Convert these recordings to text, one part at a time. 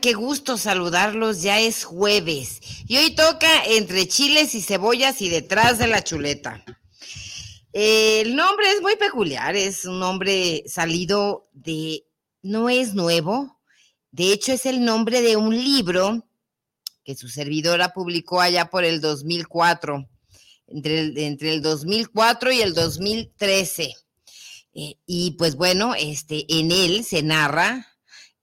Qué gusto saludarlos. Ya es jueves. Y hoy toca entre chiles y cebollas y detrás de la chuleta. El nombre es muy peculiar, es un nombre salido de, no es nuevo, de hecho es el nombre de un libro que su servidora publicó allá por el 2004, entre el, entre el 2004 y el 2013. Eh, y pues bueno, este, en él se narra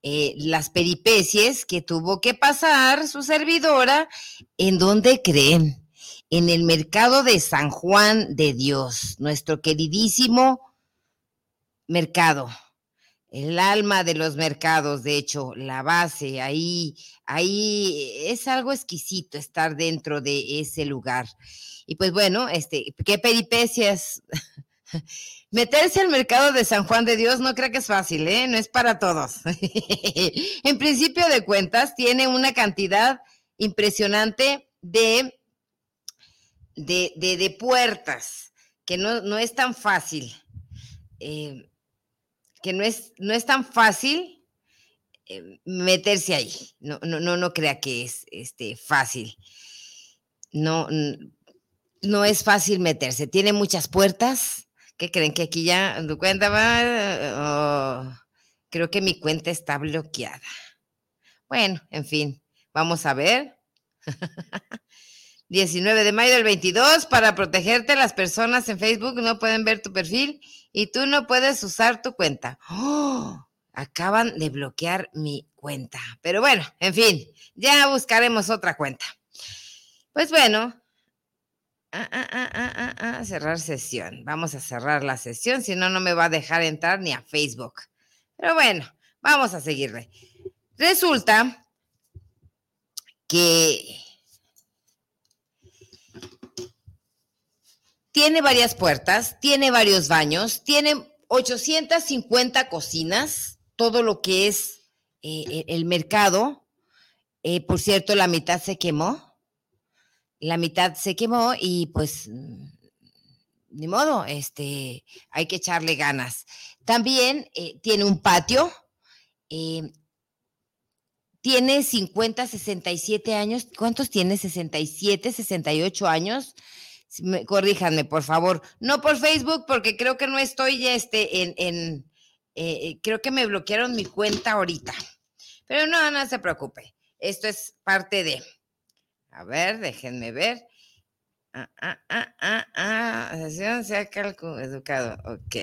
eh, las peripecias que tuvo que pasar su servidora, ¿en dónde creen? En el mercado de San Juan de Dios, nuestro queridísimo mercado, el alma de los mercados, de hecho, la base, ahí, ahí es algo exquisito estar dentro de ese lugar. Y pues bueno, este, qué peripecias Meterse al mercado de San Juan de Dios no creo que es fácil, ¿eh? No es para todos. en principio de cuentas, tiene una cantidad impresionante de, de, de, puertas, que no, no, es tan fácil. Eh, que no es, no es tan fácil eh, meterse ahí. No, no, no, no crea que es este, fácil. No, no es fácil meterse. Tiene muchas puertas ¿Qué creen que aquí ya tu cuenta va? Oh, creo que mi cuenta está bloqueada. Bueno, en fin, vamos a ver. 19 de mayo del 22, para protegerte, las personas en Facebook no pueden ver tu perfil y tú no puedes usar tu cuenta. ¡Oh! Acaban de bloquear mi cuenta. Pero bueno, en fin, ya buscaremos otra cuenta. Pues bueno, Ah, ah, ah, cerrar sesión. Vamos a cerrar la sesión, si no, no me va a dejar entrar ni a Facebook. Pero bueno, vamos a seguirle. Resulta que tiene varias puertas, tiene varios baños, tiene 850 cocinas, todo lo que es eh, e, el mercado. Eh, por cierto, la mitad se quemó la mitad se quemó y pues mm, ni modo, este, hay que echarle ganas. También eh, tiene un patio, eh, tiene 50, 67 años. ¿Cuántos tiene? 67, 68 años. corríjanme, por favor. No por Facebook, porque creo que no estoy este, en, en eh, creo que me bloquearon mi cuenta ahorita. Pero no, no se preocupe. Esto es parte de. A ver, déjenme ver. Ah, ah, ah, ah, ah. Sesión se ha educado. Ok.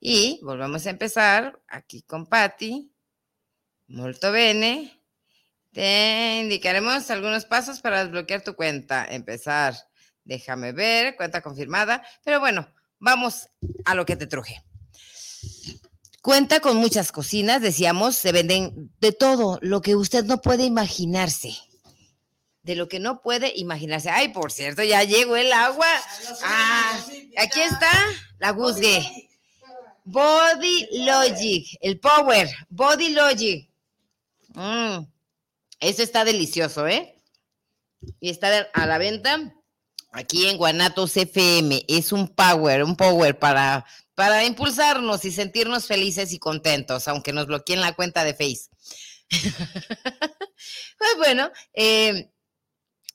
Y volvemos a empezar aquí con Patti. Molto bene. Te indicaremos algunos pasos para desbloquear tu cuenta. Empezar. Déjame ver, cuenta confirmada. Pero bueno, vamos a lo que te truje. Cuenta con muchas cocinas, decíamos, se venden de todo, lo que usted no puede imaginarse de lo que no puede imaginarse. Ay, por cierto, ya llegó el agua. Ah, aquí está la Guzgue. Body Logic, el Power, Body Logic. Mm, eso está delicioso, ¿eh? Y está a la venta aquí en Guanatos FM. Es un Power, un Power para, para impulsarnos y sentirnos felices y contentos, aunque nos bloqueen la cuenta de Face. pues bueno, eh,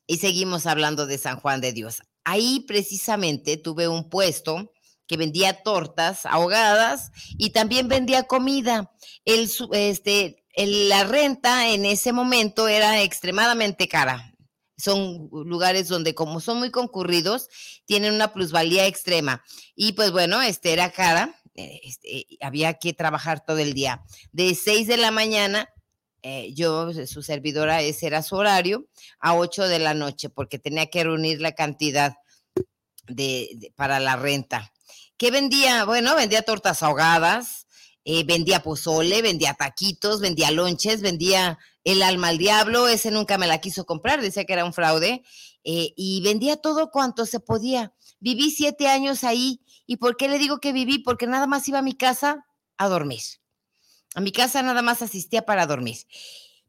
y seguimos hablando de San Juan de Dios. Ahí precisamente tuve un puesto que vendía tortas ahogadas y también vendía comida. El, este, la renta en ese momento era extremadamente cara. Son lugares donde como son muy concurridos, tienen una plusvalía extrema. Y pues bueno, este era cara eh, este, había que trabajar todo el día. De 6 de la mañana, eh, yo, su servidora, ese era su horario, a 8 de la noche, porque tenía que reunir la cantidad de, para la renta. ¿Qué vendía? Bueno, vendía tortas ahogadas, eh, vendía pozole, vendía taquitos, vendía lonches, vendía el alma al diablo, ese nunca me la quiso comprar, decía que era un fraude, y vendía todo cuanto se podía. Viví siete años ahí ¿Y por qué le digo que viví? Porque nada más iba a mi casa a dormir. A mi casa nada más asistía para dormir.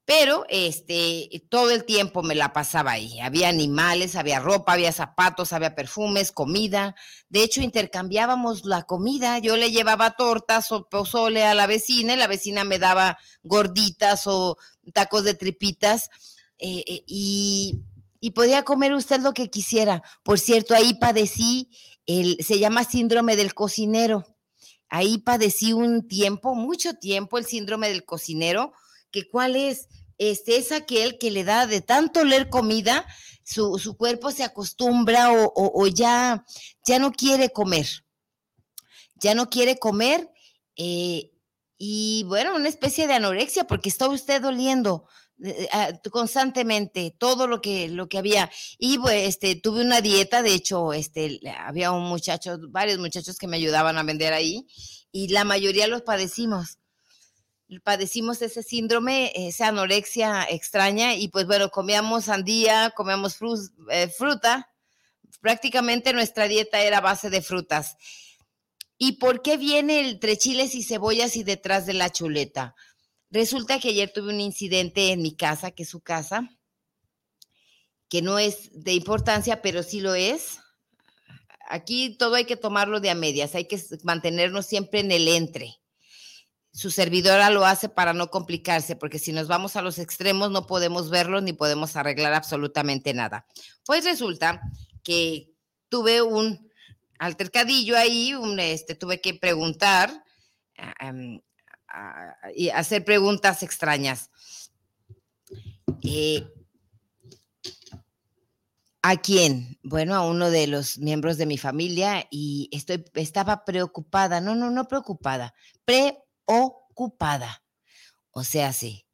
Pero este, todo el tiempo me la pasaba ahí. Había animales, había ropa, había zapatos, había perfumes, comida. De hecho, intercambiábamos la comida. Yo le llevaba tortas o pozole a la vecina y la vecina me daba gorditas o tacos de tripitas. Eh, eh, y, y podía comer usted lo que quisiera. Por cierto, ahí padecí se llama síndrome del cocinero. Ahí padecí un tiempo, mucho tiempo, el síndrome del cocinero, que cuál es, este es aquel que le da de tanto leer comida, su, cuerpo se acostumbra o, ya, ya no quiere comer, ya no quiere comer eh, y bueno, una especie de anorexia porque está usted doliendo, constantemente todo lo que lo que había. Y este tuve una dieta de hecho este había un muchacho varios muchachos que me ayudaban a vender ahí y la mayoría los padecimos. Padecimos ese síndrome esa anorexia extraña y pues bueno comíamos sandía comíamos eh, fruta. Prácticamente nuestra dieta era base de frutas. Y por qué viene el entre chiles y cebollas y detrás de la chuleta Resulta que ayer tuve un incidente en mi casa, que es su casa, que no es de importancia, pero sí lo es. Aquí todo hay que tomarlo de a medias, hay que mantenernos siempre en el entre. Su servidora lo hace para no complicarse, porque si nos vamos a los extremos no podemos verlo ni podemos arreglar absolutamente nada. Pues resulta que tuve un altercadillo ahí, un, este, tuve que preguntar y hacer preguntas extrañas. Eh, ¿A quién? Bueno, a uno de los miembros de mi familia y estoy, estaba preocupada, no, no, no preocupada, preocupada. O sea, sí.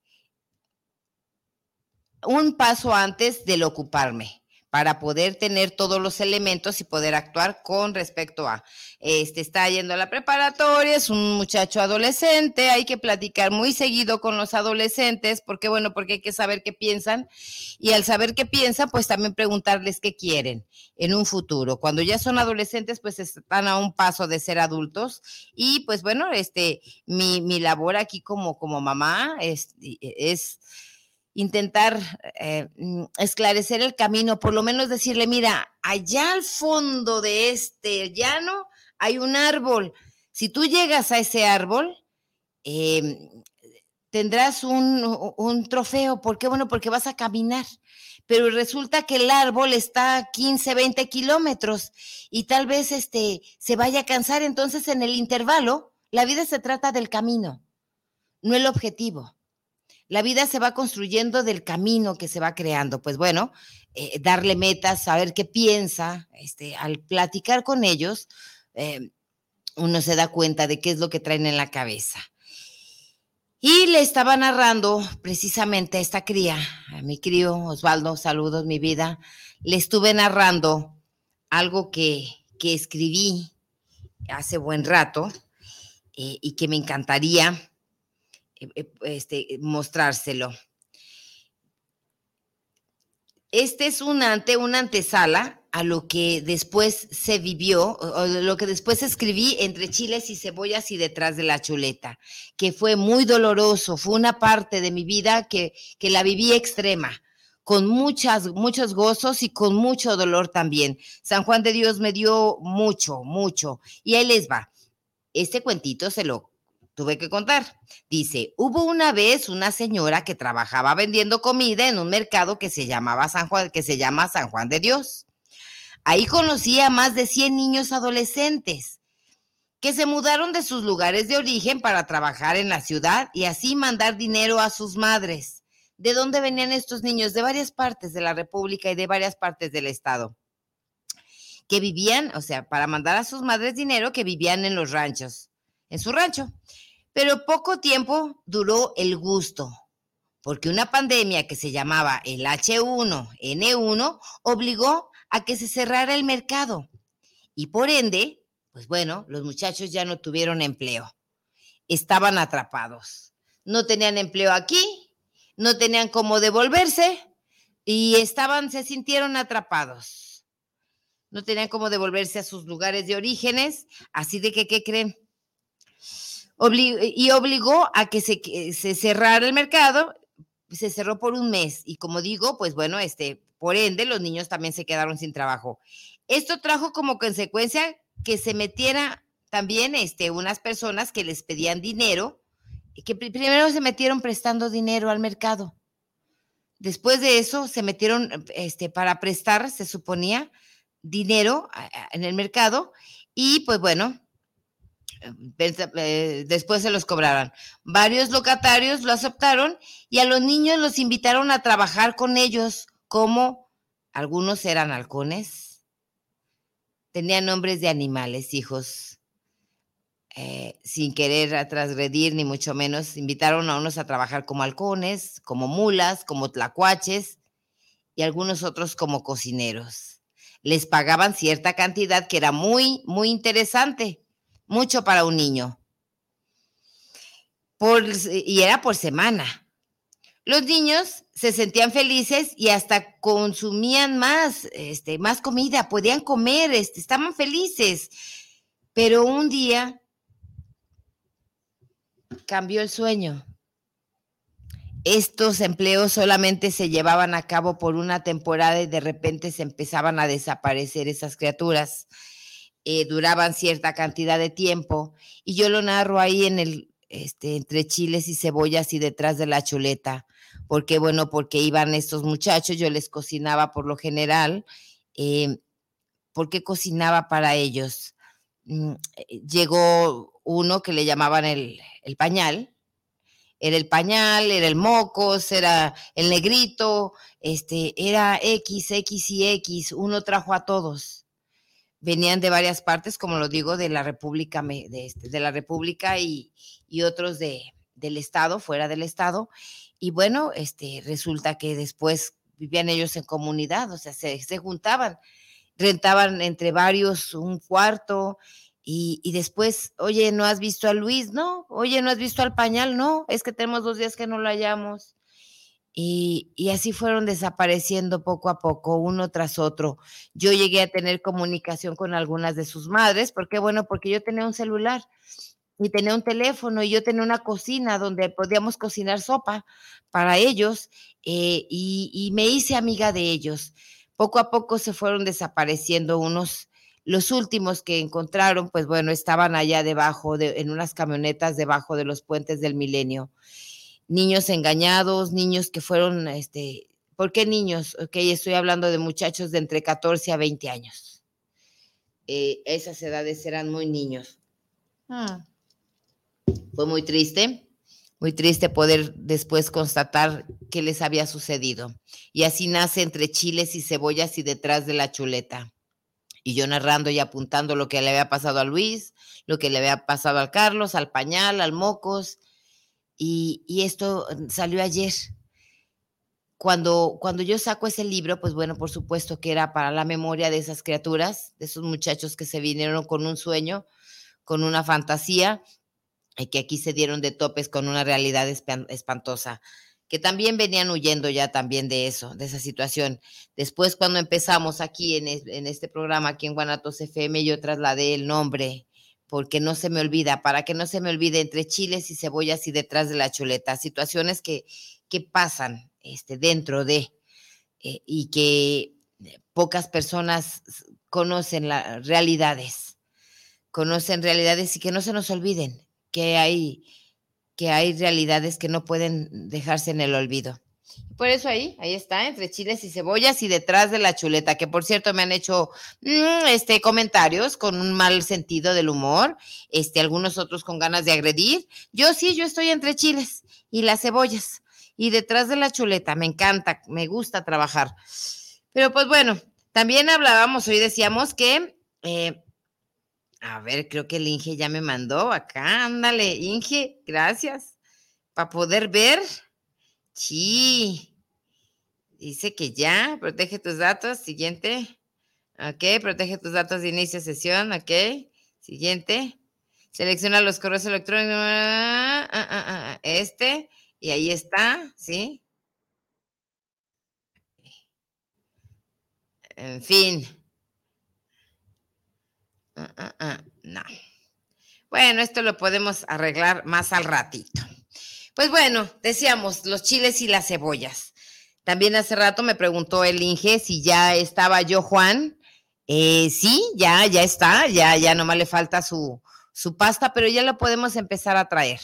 Un paso antes del ocuparme para poder tener todos los elementos y poder actuar con respecto a, este está yendo a la preparatoria, es un muchacho adolescente, hay que platicar muy seguido con los adolescentes, porque bueno, porque hay que saber qué piensan y al saber qué piensan, pues también preguntarles qué quieren en un futuro. Cuando ya son adolescentes, pues están a un paso de ser adultos y pues bueno, este, mi, mi labor aquí como, como mamá es, es intentar eh, mm, esclarecer el camino, por lo menos decirle, mira, allá al fondo de este llano hay un árbol. Si tú llegas a ese árbol, em, tendrás un, un, trofeo. ¿Por qué? Bueno, porque vas a caminar. Pero resulta que el árbol está a 15, 20 kilómetros y tal vez este, se vaya a cansar. Entonces, en el intervalo, la vida se trata del camino, no el objetivo. La vida se va construyendo del camino que se va creando. Pues bueno, eh, darle metas, saber qué piensa, este, al platicar con ellos, eh, uno se da cuenta de qué es lo que traen en la cabeza. Y le estaba narrando precisamente a esta cría, a mi crío Osvaldo, saludos, mi vida, le estuve narrando algo que, que escribí hace buen rato eh, y que me encantaría este, mostrárselo. Este es un ante, una antesala a lo que después se vivió, o lo que después escribí entre chiles y cebollas y detrás de la chuleta, que fue muy doloroso, fue una parte de mi vida que, que la viví extrema, con muchas, muchos gozos y con mucho dolor también. San Juan de Dios me dio mucho, mucho. Y ahí les va. Este cuentito se lo tuve que contar. Dice, hubo una vez una señora que trabajaba vendiendo comida en un mercado que se llamaba San Juan, que se llama San Juan de Dios. Ahí conocí a más de 100 niños adolescentes que se mudaron de sus lugares de origen para trabajar en la ciudad y así mandar dinero a sus madres. ¿De dónde venían estos niños? De varias partes de la República y de varias partes del Estado. Que vivían, o sea, para mandar a sus madres dinero que vivían en los ranchos en su rancho. Pero poco tiempo duró el gusto, porque una pandemia que se llamaba el H1N1 obligó a que se cerrara el mercado. Y por ende, pues bueno, los muchachos ya no tuvieron empleo. Estaban atrapados. No tenían empleo aquí, no tenían cómo devolverse y estaban, se sintieron atrapados. No tenían cómo devolverse a sus lugares de orígenes, así de que, ¿qué creen? Y obligó a que se, cerrara el mercado, se cerró por un mes y como digo, pues bueno, este, por ende, los niños también se quedaron sin trabajo. Esto trajo como consecuencia que se metiera también este, unas personas que les pedían dinero, que primero se metieron prestando dinero al mercado. Después de eso se metieron este, para prestar, se suponía, dinero en el mercado y pues bueno, después se los cobraron. Varios locatarios lo aceptaron y a los niños los invitaron a trabajar con ellos, como algunos eran halcones, tenían nombres de animales, hijos. Eh, sin querer transgredir, ni mucho menos, invitaron a unos a trabajar como halcones, como mulas, como tlacuaches y algunos otros como cocineros. Les pagaban cierta cantidad que era muy, muy interesante mucho para un niño. Y era por semana. Los niños se sentían felices y hasta consumían más, este, más comida, podían comer, este, estaban felices. Pero un día cambió el sueño. Estos empleos solamente se llevaban a cabo por una temporada y de repente se empezaban a desaparecer esas criaturas. Eh, duraban cierta cantidad de tiempo y yo lo narro ahí en el, este, entre chiles y cebollas y detrás de la chuleta. porque Bueno, porque iban estos muchachos, yo les cocinaba por lo general, eh, porque cocinaba para ellos. Mm, eh, llegó uno que le llamaban el, el pañal, era el pañal, era el mocos, era el negrito, este, era X, X y X, uno trajo a todos venían de varias partes, como lo digo, de la República, de, este, de la República y, otros de, del Estado, fuera del Estado. Y bueno, este, resulta que después vivían ellos en comunidad, o sea, se, se juntaban, rentaban entre varios un cuarto y, y, después, oye, ¿no has visto a Luis? No, oye, ¿no has visto al pañal? No, es que tenemos dos días que no lo hallamos. Y, así fueron desapareciendo poco a poco, uno tras otro. Yo llegué a tener comunicación con algunas de sus madres, porque bueno, porque yo tenía un celular y tenía un teléfono y yo tenía una cocina donde podíamos cocinar sopa para ellos eh, y, y, me hice amiga de ellos. Poco a poco se fueron desapareciendo unos, los últimos que encontraron, pues bueno, estaban allá debajo, de, en unas camionetas debajo de los puentes del milenio niños engañados, niños que fueron, este, ¿por qué niños? Ok, estoy hablando de muchachos de entre 14 a 20 años. Eh, esas edades eran muy niños. Ah. Fue muy triste, muy triste poder después constatar qué les había sucedido. Y así nace entre chiles y cebollas y detrás de la chuleta. Y yo narrando y apuntando lo que le había pasado a Luis, lo que le había pasado al Carlos, al pañal, al mocos, y, esto mm, salió ayer. Cuando, cuando yo saco ese libro, pues bueno, por supuesto que era para la memoria de esas criaturas, de esos muchachos que se vinieron con un sueño, con una fantasía, y que aquí se dieron de topes con una realidad espantosa, que también venían huyendo ya también de eso, de esa situación. Después, cuando empezamos aquí en, en este programa, aquí en Guanatos FM, yo trasladé el nombre porque no se me olvida, para que no se me olvide entre chiles y cebollas y detrás de la chuleta, situaciones que, que pasan este, dentro de eh, y que eh, pocas personas conocen las realidades, conocen realidades y que no se nos olviden que hay, que hay realidades que no pueden dejarse en el olvido. Por eso ahí, ahí está, entre chiles y cebollas y detrás de la chuleta, que por cierto me han hecho mm, este, comentarios con un mal sentido del humor, este, algunos otros con ganas de agredir. Yo sí, yo estoy entre chiles y las cebollas y detrás de la chuleta, me encanta, me gusta trabajar. Pero pues bueno, también hablábamos, hoy decíamos que eh, A ver, creo que el Inge ya me mandó acá. Ándale, Inge, gracias. Para poder ver. Sí. Dice que ya, protege tus datos. Siguiente. Ok, protege tus datos de inicio de sesión. Ok. Siguiente. Selecciona los correos electrónicos. Ah, ah, ah, este. Y ahí está, ¿sí? En fin. no. Bueno, esto lo podemos arreglar más al ratito. Pues bueno, decíamos los chiles y las cebollas. También hace rato me preguntó el Inge si ya estaba yo, Juan. Eh, sí, ya, ya está, ya, ya nomás le falta su, su pasta, pero ya lo podemos empezar a traer.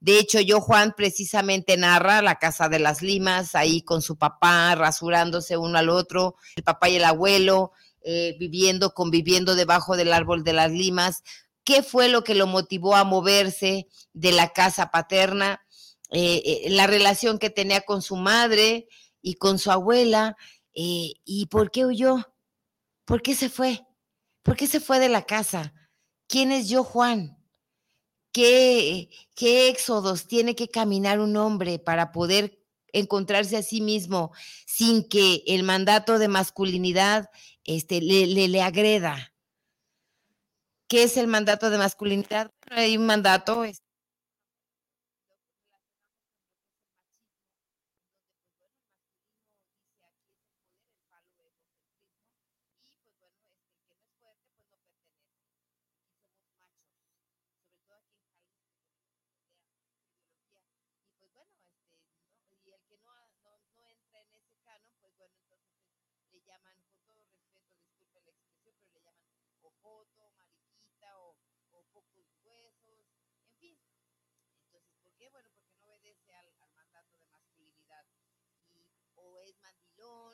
De hecho, yo, Juan, precisamente narra la casa de las limas, ahí con su papá, rasurándose uno al otro, el papá y el abuelo, eh, viviendo, conviviendo debajo del árbol de las limas. ¿Qué fue lo que lo motivó a moverse de la casa paterna? Eh, eh, la relación que tenía con su madre y con su abuela. ¿Y por qué huyó? ¿Por qué se fue? ¿Por qué se fue de la casa? ¿Quién es yo, Juan? ¿Qué, qué éxodos tiene que caminar un hombre para poder encontrarse a sí mismo sin que el mandato de masculinidad este, le, le, le agreda? ¿Qué es el mandato de masculinidad? Hay un mandato este, Y pues bueno, este, ¿no? y el que no, no, no, entra en ese canon, pues bueno, entonces pues, le llaman, con todo respeto, disculpe la expresión, pero le llaman o foto, mariquita, o, o pocos huesos, en fin. Entonces, ¿por qué? Bueno, porque no obedece al, al mandato de masculinidad. Y, o es mandilón,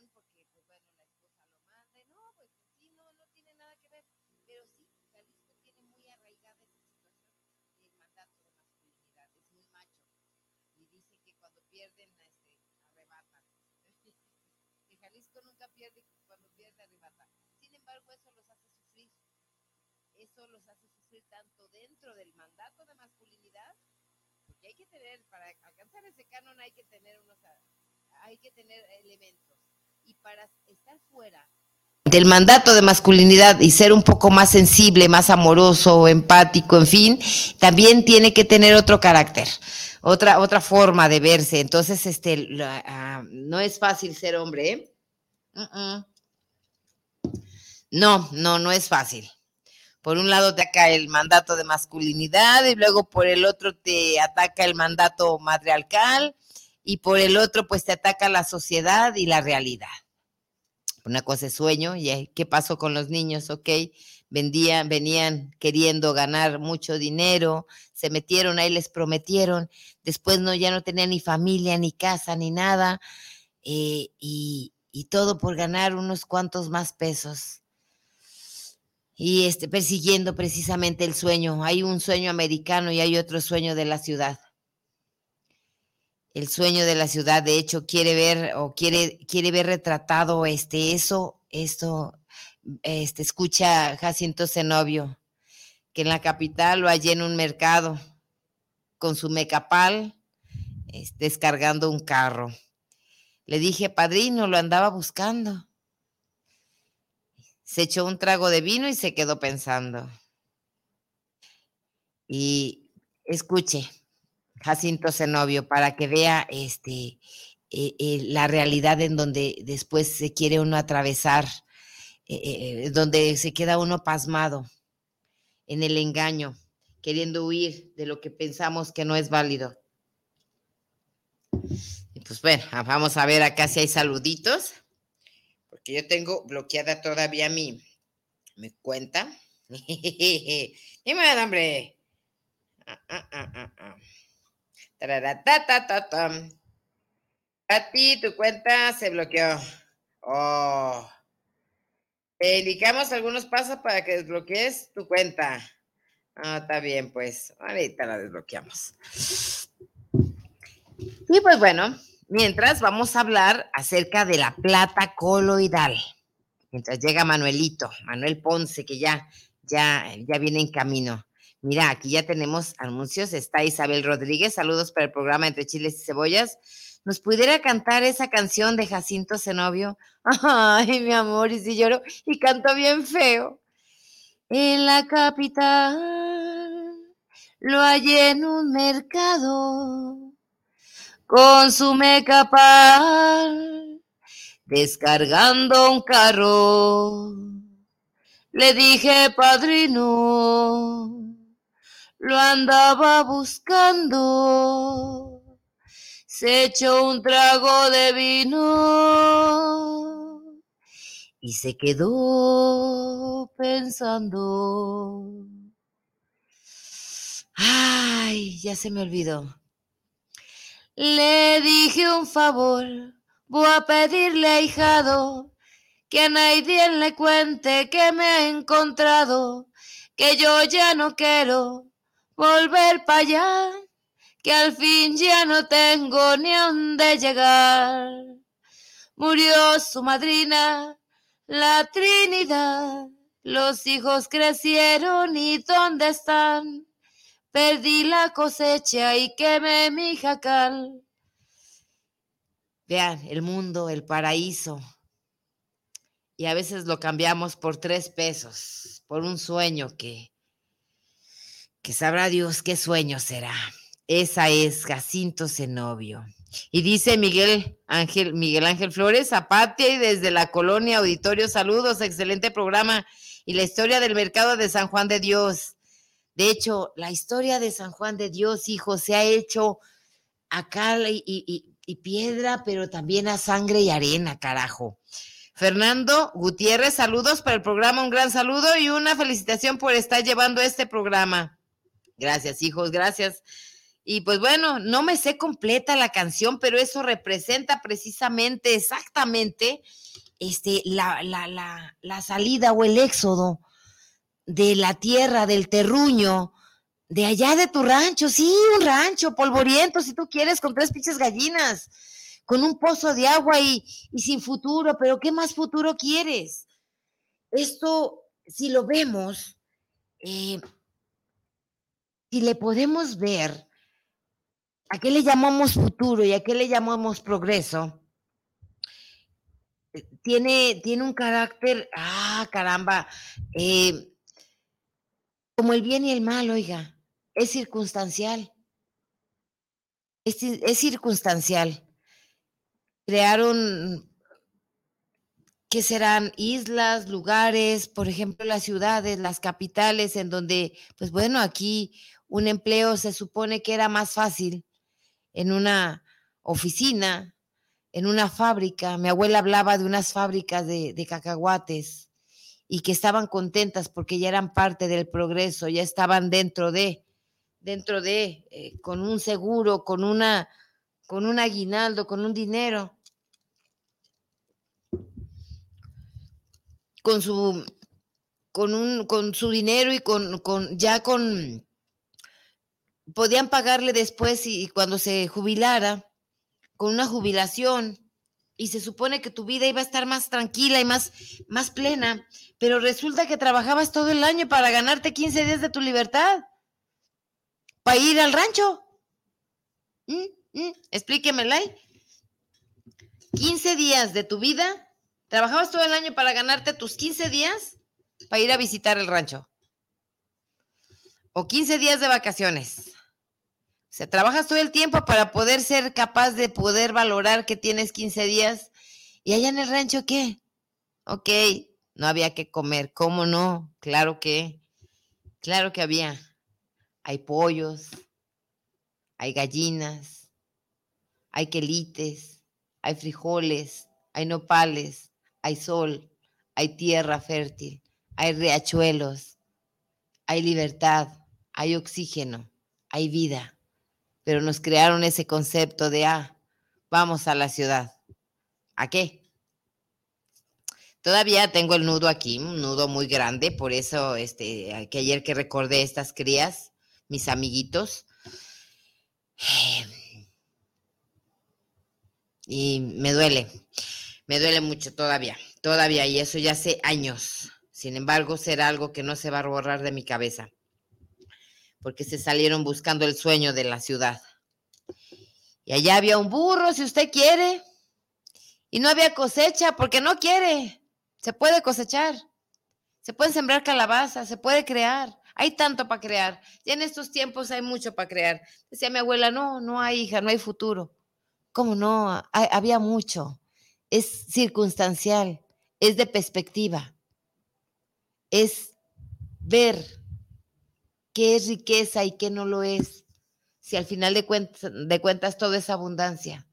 pierden, este, arrebatan. que Jalisco nunca pierde, cuando pierde, arrebata. Sin embargo, eso los hace sufrir. Eso los hace sufrir tanto dentro del mandato de masculinidad, porque hay que tener, para alcanzar ese canon hay que tener unos, hay que tener elementos. Y para estar fuera del mandato de masculinidad y ser un poco más sensible, más amoroso, empático, en fin, también tiene que tener otro carácter otra, otra forma de verse. Entonces, este, ah, no es fácil ser hombre, ¿eh? No, no, no es fácil. Por un lado te ataca el mandato de masculinidad y luego por el otro te ataca el mandato matriarcal y por el otro pues te ataca la sociedad y la realidad. Una cosa es sueño y qué pasó con los niños, ok, vendían, venían queriendo ganar mucho dinero, se metieron ahí, les prometieron, después no, ya no tenían ni familia, ni casa, ni nada, eh, y, y, todo por ganar unos cuantos más pesos. Y este, persiguiendo precisamente el sueño. Hay un sueño americano y hay otro sueño de la ciudad. El sueño de la ciudad, de hecho, quiere ver o quiere, quiere ver retratado este, eso, esto, este, escucha Jacinto Zenobio, que en la capital lo hallé en un mercado con su mecapal, descargando un carro. Le dije, padrino, lo andaba buscando. Se echó un trago de vino y se quedó pensando. Y escuche, Jacinto Zenobio, para que vea este, eh, eh, la realidad en donde después se quiere uno atravesar eh, donde se queda uno pasmado en el engaño, queriendo huir de lo que pensamos que no es válido. Y pues bueno, ah, vamos a ver acá si hay saluditos, porque yo tengo bloqueada todavía mi, mi cuenta. Dime, hombre. Ah, ah, ah, A ti tu cuenta se bloqueó. Oh. Te indicamos algunos pasos para que desbloquees tu cuenta. Ah, está bien, pues. Ahorita la desbloqueamos. Y pues bueno, mientras vamos a hablar acerca de la plata coloidal. Mientras llega Manuelito, Manuel Ponce, que ya, ya, ya viene en camino. Mira, aquí ya tenemos anuncios. Está Isabel Rodríguez. Saludos para el programa Entre Chiles y Cebollas. ¿Nos pudiera cantar esa canción de Jacinto Zenobio? Ay, mi amor, y si lloro y canto bien feo. En la capital lo hallé en un mercado con su descargando un carro. Le dije, padrino, lo andaba buscando. Se echó un trago de vino y se quedó pensando. Ay, ya se me olvidó. Le dije un favor, voy a pedirle ahijado que a nadie le cuente que me he encontrado, que yo ya no quiero volver para allá, que al fin ya no tengo ni dónde llegar. Murió su madrina, la Trinidad, los hijos crecieron y ¿dónde están? Perdí la cosecha y quemé mi jacal. Vean, el mundo, el paraíso. Y a veces lo cambiamos por tres pesos, por un sueño que, que sabrá Dios qué sueño será. Esa es Jacinto Zenobio. Y dice Miguel Ángel, Miguel Ángel Flores, Zapatia y desde la colonia Auditorio, saludos, excelente programa. Y la historia del mercado de San Juan de Dios. De hecho, la historia de San Juan de Dios, hijo, se ha hecho a cal y, piedra, pero también a sangre y arena, carajo. Fernando Gutiérrez, saludos para el programa, un gran saludo y una felicitación por estar llevando este programa. Gracias, hijos, gracias. Y pues bueno, no me sé completa la canción, pero eso representa precisamente, exactamente, este, la, la, la, la salida o el éxodo de la tierra, del terruño, de allá de tu rancho, sí, un rancho polvoriento, si tú quieres, con tres pinches gallinas, con un pozo de agua y, sin futuro, pero ¿qué más futuro quieres? Esto, si lo vemos, eh, si le podemos ver, ¿a qué le llamamos futuro y a qué le llamamos progreso? Eh, tiene, tiene un carácter, ah, caramba, eh, como el bien y el mal, oiga, es circunstancial. Es, circunstancial. Crearon, ¿qué serán? Islas, lugares, por ejemplo, las ciudades, las capitales, en donde, pues bueno, aquí un empleo se supone que era más fácil en una oficina, en una fábrica. Mi abuela hablaba de unas fábricas de, cacahuates y que estaban contentas porque ya eran parte del progreso, ya estaban dentro de, dentro de, eh, con un seguro, con una, con un aguinaldo, con un dinero, con su, con un, con su dinero y con, con, ya con, podían pagarle después y cuando se jubilara, con una jubilación y se supone que tu vida iba a estar más tranquila y más, más plena, pero resulta que trabajabas todo el año para ganarte 15 días de tu libertad, para ir al rancho. ¿Mm? ¿Mm? Explíquemela. 15 días de tu vida, trabajabas todo el año para ganarte tus 15 días para ir a visitar el rancho. O 15 días de vacaciones. O sea, trabajas todo el tiempo para poder ser capaz de poder valorar que tienes 15 días. ¿Y allá en el rancho qué? Ok, no había que comer. ¿Cómo no? Claro que, claro que había. Hay pollos, hay gallinas, hay quelites, hay frijoles, hay nopales, hay sol, hay tierra fértil, hay riachuelos, hay libertad, hay oxígeno, hay vida pero nos crearon ese concepto de, ah, vamos a la ciudad. ¿A qué? Todavía tengo el nudo aquí, un nudo muy grande, por eso este, que ayer que recordé estas crías, mis amiguitos, y me duele, me duele mucho todavía, todavía, y eso ya hace años, Sin embargo, será algo que no se va a borrar de mi cabeza, porque se salieron buscando el sueño de la ciudad. Y allá había un burro, si usted quiere, y no había cosecha porque no quiere. Se puede cosechar, se pueden sembrar calabazas, se puede crear. Hay tanto para crear. Ya en estos tiempos hay mucho para crear. Decía mi abuela, no, no hay hija, no hay futuro. ¿Cómo no? había mucho. Es circunstancial, es de perspectiva. Es ver qué es riqueza y qué no lo es. Si al final de cuentas, de cuentas todo es abundancia.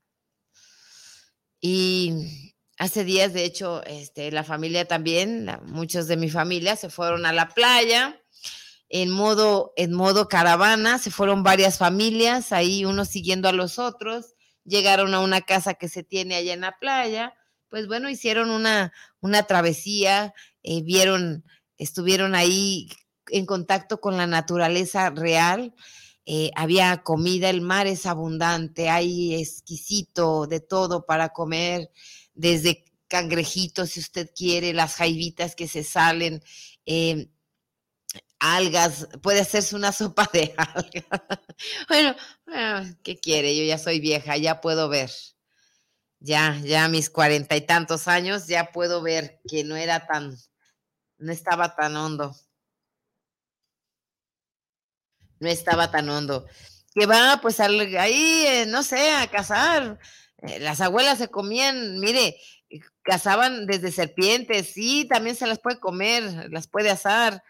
Y hace días, de hecho, este, la familia también, muchos de mi familia se fueron a la playa en modo, en modo caravana, se fueron varias familias, ahí unos siguiendo a los otros, llegaron a una casa que se tiene allá en la playa, pues bueno, hicieron una, una travesía, eh, vieron, estuvieron ahí en contacto con la naturaleza real, eh, había comida, el mar es abundante, hay exquisito de todo para comer, desde cangrejitos si usted quiere, las jaivitas que se salen, eh, algas, puede hacerse una sopa de algas. bueno, ah, ¿qué quiere? Yo ya soy vieja, ya puedo ver. Ya, ya mis cuarenta y tantos años, ya puedo ver que no era tan, no estaba tan hondo. No estaba tan hondo. Que va, pues ahí, eh, no sé, a cazar. Eh, las abuelas se comían, mire, cazaban desde serpientes, sí, también se las puede comer, las puede asar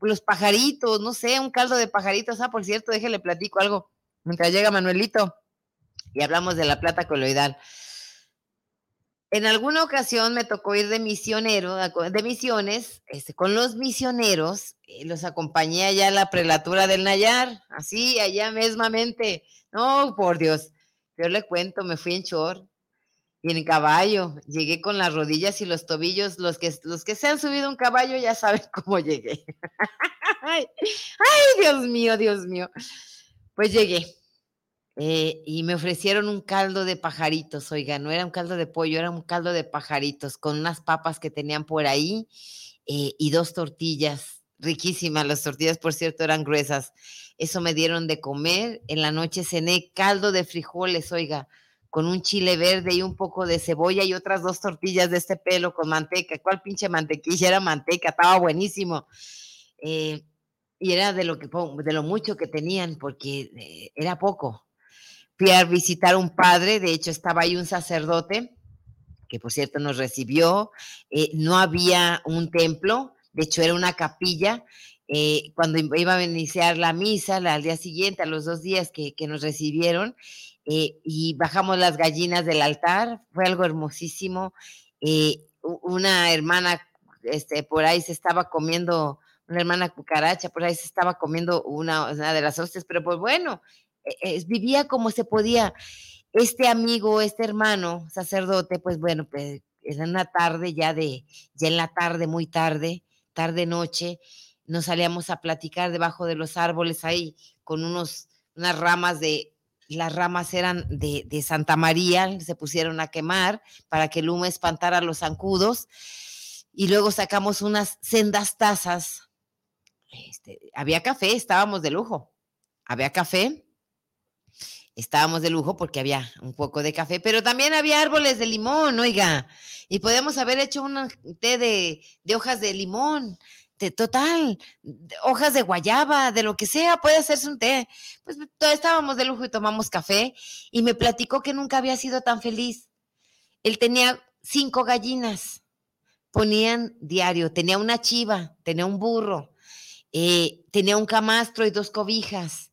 los pajaritos, no sé, un caldo de pajaritos. Ah, por cierto, déjele platico algo mientras llega Manuelito y hablamos de la plata coloidal. En alguna ocasión me tocó ir de misionero, de misiones, este, con los misioneros, eh, los acompañé allá a la prelatura del Nayar, así, allá mesmamente. No, por Dios, yo le cuento, me fui en chor, y en caballo, llegué con las rodillas y los tobillos. Los que, los que se han subido un caballo ya saben cómo llegué. ay, Dios mío, Dios mío. Pues llegué. Eh, y me ofrecieron un caldo de pajaritos, oiga, no era un caldo de pollo, era un caldo de pajaritos con unas papas que tenían por ahí eh, y dos tortillas, riquísimas las tortillas, por cierto, eran gruesas. Eso me dieron de comer. En la noche cené caldo de frijoles, oiga, con un chile verde y un poco de cebolla y otras dos tortillas de este pelo con manteca. ¿Cuál pinche mantequilla? Era manteca, estaba buenísimo. Eh, y era de lo, que, de lo mucho que tenían, porque era poco. Fui a visitar un padre, de hecho estaba ahí un sacerdote, que por cierto nos recibió. Eh, no había un templo, de hecho era una capilla. cuando iba a iniciar la misa, al día siguiente, a los dos días que, nos recibieron, eh, y bajamos las gallinas del altar, fue algo hermosísimo. Eh, una hermana este, por ahí se estaba comiendo, una hermana cucaracha, por ahí se estaba comiendo una, de las hostias, pero pues bueno, e, vivía como se podía. Este amigo, este hermano sacerdote, pues bueno, pues era una tarde ya de, ya en la tarde, muy tarde, tarde noche, nos salíamos a platicar debajo de los árboles ahí con unos, unas ramas de, las ramas eran de, Santa María, se pusieron a quemar para que el humo espantara a los zancudos. Y luego sacamos unas sendas tazas. Este, había café, estábamos de lujo. Había café, estábamos de lujo porque había un poco de café, pero también había árboles de limón, oiga, y podemos haber hecho un té de, de hojas de limón, total, hojas de guayaba, de lo que sea, puede hacerse un té. Pues estábamos de lujo y tomamos café y me platicó que nunca había sido tan feliz. Él tenía cinco gallinas, ponían diario, tenía una chiva, tenía un burro, eh, tenía un camastro y dos cobijas,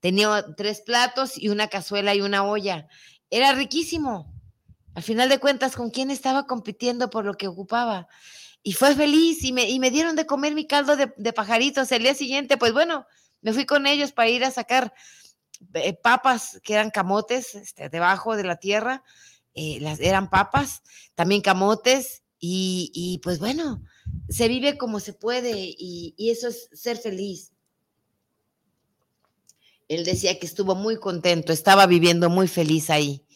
tenía tres platos y una cazuela y una olla. Era riquísimo. Al final de cuentas, ¿con quién estaba compitiendo por lo que ocupaba? y fue feliz y me, y me dieron de comer mi caldo de, pajaritos. El día siguiente, pues bueno, me fui con ellos para ir a sacar eh, papas que eran camotes este, debajo de la tierra, eh, las, eran papas, también camotes y, pues bueno, se vive como se puede y, y eso es ser feliz. Él decía que estuvo muy contento, estaba viviendo muy feliz ahí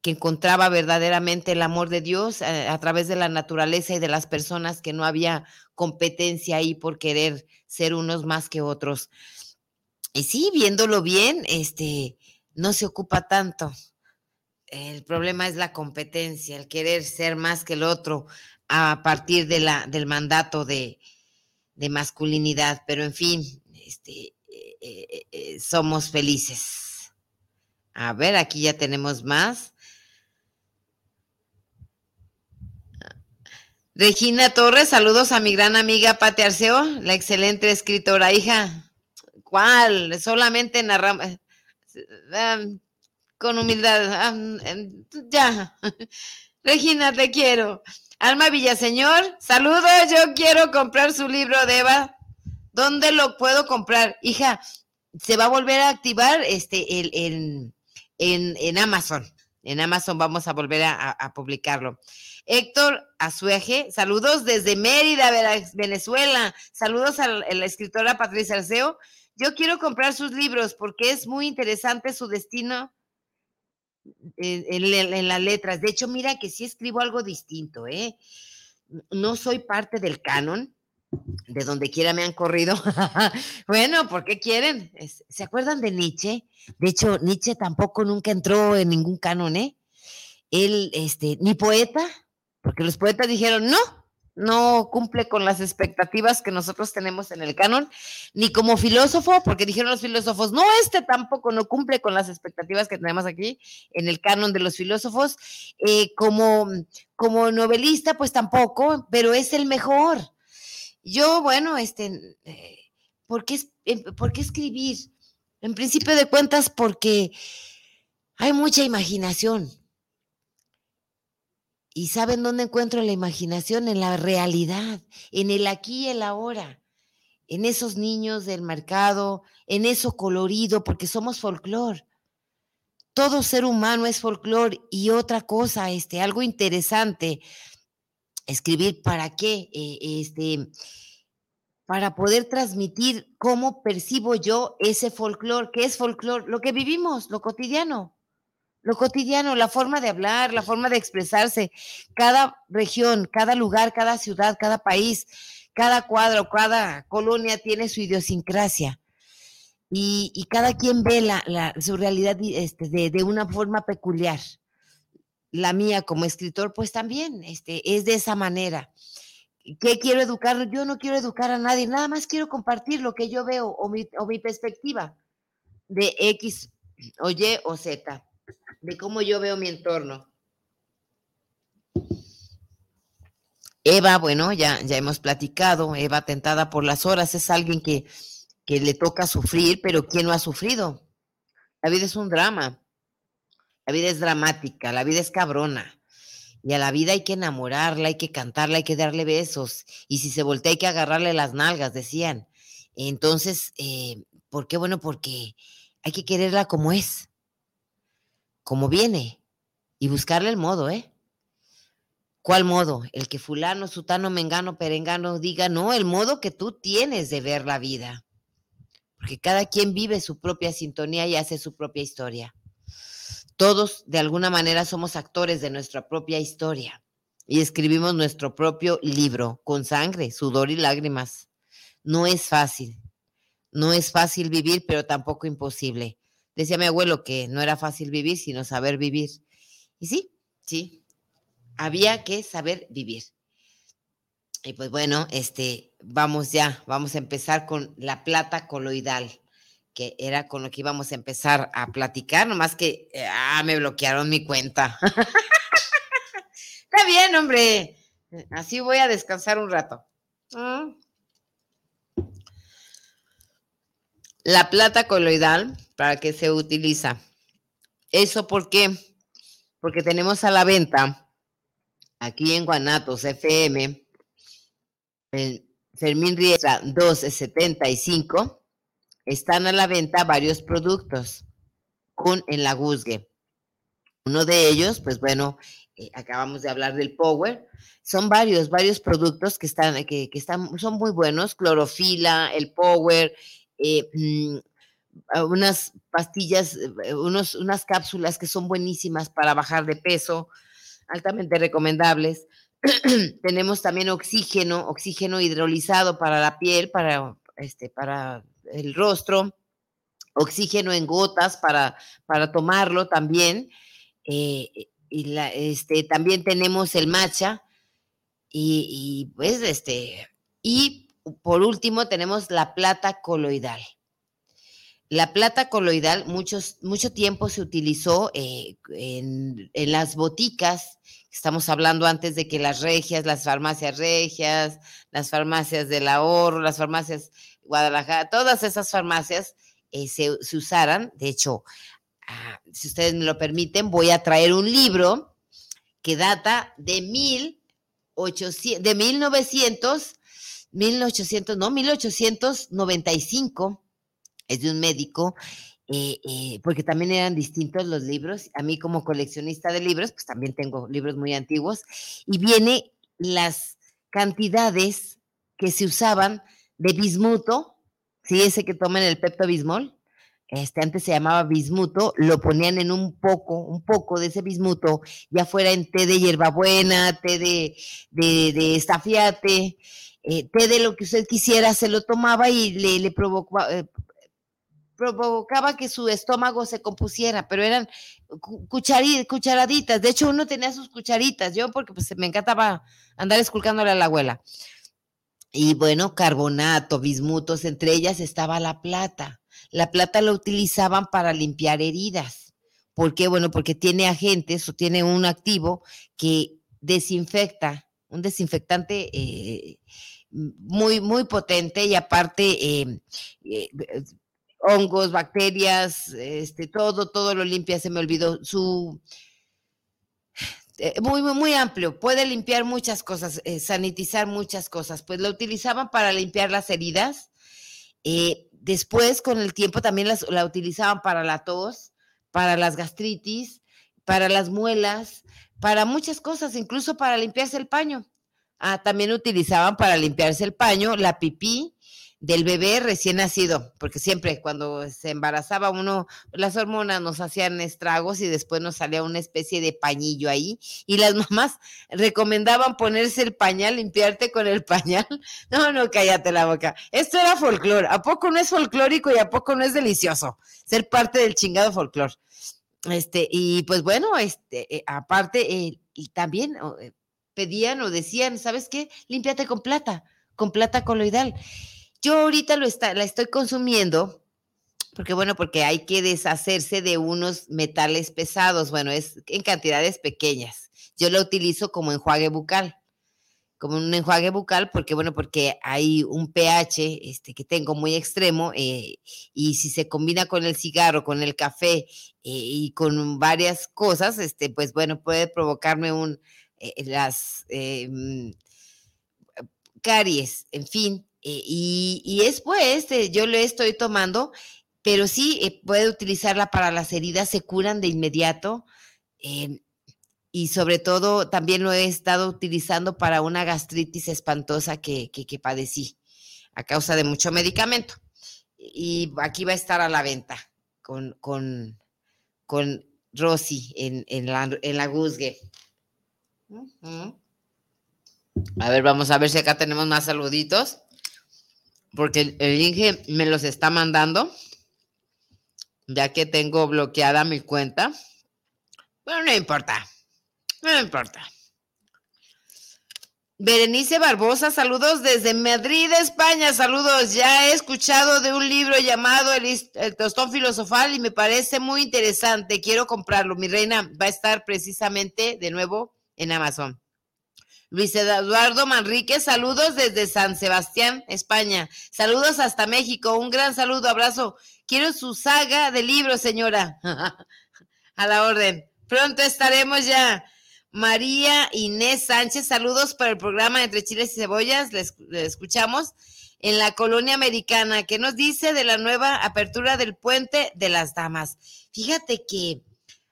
que encontraba verdaderamente el amor de Dios a, eh, a, través de la naturaleza y de las personas, que no había competencia ahí por querer ser unos más que otros. Y sí, viéndolo bien, este, no se ocupa tanto. El problema es la competencia, el querer ser más que el otro a partir del mandato de masculinidad. Pero en fin, este, eh, eh, eh, somos felices. A ver, aquí ya tenemos más. Regina Torres, saludos a mi gran amiga Pati Arceo, la excelente escritora, hija. ¿Cuál? Solamente narramos. Con humildad. Um, ya. Regina, te quiero. Alma Villaseñor, saludos. Yo quiero comprar su libro de Eva. ¿Dónde lo puedo comprar? Hija, se va a volver a activar este el, en, en, Amazon. En Amazon vamos a volver a publicarlo. Héctor Azueje, saludos desde Mérida, Venezuela. Saludos a la escritora Patricia Arceo. Yo quiero comprar sus libros porque es muy interesante su destino en, las letras. De hecho, mira que sí escribo algo distinto, ¿eh? No soy parte del canon, de donde quiera me han corrido. bueno, ¿por qué quieren? ¿Se acuerdan de Nietzsche? De hecho, Nietzsche tampoco nunca entró en ningún canon, ¿eh? Él, este, ni poeta, porque los poetas dijeron, no, no cumple con las expectativas que nosotros tenemos en el canon, ni como filósofo, porque dijeron los filósofos, no, este tampoco no cumple con las expectativas que tenemos aquí en el canon de los filósofos, eh, como, como novelista, pues tampoco, pero es el mejor. Yo, bueno, este, eh, ¿por, qué, eh, ¿por qué escribir? En principio de cuentas, porque hay mucha imaginación ¿Y saben dónde encuentro la imaginación? En la realidad, en el aquí y el ahora, en esos niños del mercado, en eso colorido, porque somos folclor. Todo ser humano es folclor y otra cosa, este, algo interesante, escribir para qué, eh, este, para poder transmitir cómo percibo yo ese folclor, ¿qué es folclor? Lo que vivimos, lo cotidiano lo cotidiano, la forma de hablar, la forma de expresarse. Cada región, cada lugar, cada ciudad, cada país, cada cuadro, cada colonia tiene su idiosincrasia. Y, cada quien ve la, su realidad este, de, una forma peculiar. La mía como escritor, pues también este, es de esa manera. ¿Qué quiero educar? Yo no quiero educar a nadie, nada más quiero compartir lo que yo veo o mi, o mi perspectiva de X o Y o Z de cómo yo veo mi entorno. Eva, bueno, ya, ya hemos platicado, Eva tentada por las horas, es alguien que, que le toca sufrir, pero ¿quién no ha sufrido? La vida es un drama, la vida es dramática, la vida es cabrona. Y a la vida hay que enamorarla, hay que cantarla, hay que darle besos. Y si se voltea hay que agarrarle las nalgas, decían. Entonces, eh, ¿por qué? Bueno, porque hay que quererla como es como viene y buscarle el modo, ¿eh? ¿Cuál modo? El que fulano, sutano, mengano, perengano diga, no, el modo que tú tienes de ver la vida. Porque cada quien vive su propia sintonía y hace su propia historia. Todos, de alguna manera, somos actores de nuestra propia historia y escribimos nuestro propio libro con sangre, sudor y lágrimas. No es fácil. No es fácil vivir, pero tampoco imposible. Decía mi abuelo que no era fácil vivir, sino saber vivir. Y sí, sí, había que saber vivir. Y pues bueno, este, vamos ya, vamos a empezar con la plata coloidal, que era con lo que íbamos a empezar a platicar, nomás que, ah, me bloquearon mi cuenta. Está bien, hombre. Así voy a descansar un rato. Mm. La plata coloidal ¿Para qué se utiliza? ¿Eso por qué? Porque tenemos a la venta aquí en Guanatos FM, en Fermín Riestra 1275, están a la venta varios productos con, en la Guzgue. Uno de ellos, pues bueno, eh, acabamos de hablar del Power. Son varios, varios productos que están, que, están, son muy buenos. Clorofila, el Power, eh, mm, unas pastillas, eh, unos, unas cápsulas que son buenísimas para bajar de peso, altamente recomendables. Tenemos también oxígeno, oxígeno hidrolizado para la piel, para, este, para el rostro, oxígeno en gotas para, para tomarlo también. Eh, y la, este, también tenemos el matcha y, pues este, y por último tenemos la plata coloidal. La plata coloidal muchos, mucho tiempo se utilizó eh, en, en, las boticas, estamos hablando antes de que las regias, las farmacias regias, las farmacias del ahorro, las farmacias Guadalajara, todas esas farmacias eh, se, se, usaran. De hecho, ah, si ustedes me lo permiten, voy a traer un libro que data de 1800, de 1900, 1800, no, 1895 es de un médico, eh, eh, porque también eran distintos los libros. A mí como coleccionista de libros, pues también tengo libros muy antiguos, y viene las cantidades que se usaban de bismuto, sí, ese que toman el Pepto Bismol, este antes se llamaba bismuto, lo ponían en un poco, un poco de ese bismuto, ya fuera en té de hierbabuena, té de, de, de estafiate, eh, té de lo que usted quisiera, se lo tomaba y le, le provocaba, eh, provocaba que su estómago se compusiera, pero eran cucharaditas. De hecho, uno tenía sus cucharitas, yo porque pues me encantaba andar esculcándole a la abuela. Y bueno, carbonato, bismutos, entre ellas estaba la plata. La plata la utilizaban para limpiar heridas. ¿Por qué? Bueno, porque tiene agentes o tiene un activo que desinfecta, un desinfectante eh, muy, muy potente y aparte eh, eh, hongos, bacterias, este, todo, todo lo limpia, se me olvidó. Su muy, muy, muy amplio, puede limpiar muchas cosas, eh, sanitizar muchas cosas. Pues lo utilizaban para limpiar las heridas. Eh, después, con el tiempo, también las, la utilizaban para la tos, para las gastritis, para las muelas, para muchas cosas, incluso para limpiarse el paño. Ah, también utilizaban para limpiarse el paño la pipí, del bebé recién nacido, porque siempre cuando se embarazaba uno, las hormonas nos hacían estragos y después nos salía una especie de pañillo ahí y las mamás recomendaban ponerse el pañal, limpiarte con el pañal. No, no, cállate la boca. Esto era folclore. ¿A poco no es folclórico y a poco no es delicioso ser parte del chingado folclore? Este, y pues bueno, este, eh, aparte, eh, y también eh, pedían o decían, ¿sabes qué? Límpiate con plata, con plata coloidal. Yo ahorita lo está, la estoy consumiendo porque bueno, porque hay que deshacerse de unos metales pesados, bueno, es en cantidades pequeñas. Yo la utilizo como enjuague bucal, como un enjuague bucal, porque bueno, porque hay un pH este, que tengo muy extremo eh, y si se combina con el cigarro, con el café eh, y con varias cosas, este, pues bueno, puede provocarme un, eh, las mm, caries, en fin, eh, y, y, es pues, eh, yo le estoy tomando, pero sí eh, puede utilizarla para las heridas, se curan de inmediato. Em, y sobre todo también lo he estado utilizando para una gastritis espantosa que, que, padecí a causa de mucho medicamento. Y aquí va a estar a la venta con, con, con Rosy en, en, la, en la Guzgue. A ver, vamos a ver si acá tenemos más saluditos porque el Inge me los está mandando, ya que tengo bloqueada mi cuenta. Bueno, no importa, no importa. Berenice Barbosa, saludos desde Madrid, España, saludos. Ya he escuchado de un libro llamado El, el, Tostón Filosofal y me parece muy interesante. Quiero comprarlo. Mi reina va a estar precisamente de nuevo en Amazon. Luis Eduardo Manrique, saludos desde San Sebastián, España. Saludos hasta México. Un gran saludo, abrazo. Quiero su saga de libros, señora. A la orden. Pronto estaremos ya. María Inés Sánchez, saludos para el programa Entre Chiles y Cebollas. Le, escuchamos en la colonia americana. ¿Qué nos dice de la nueva apertura del puente de las damas? Fíjate que.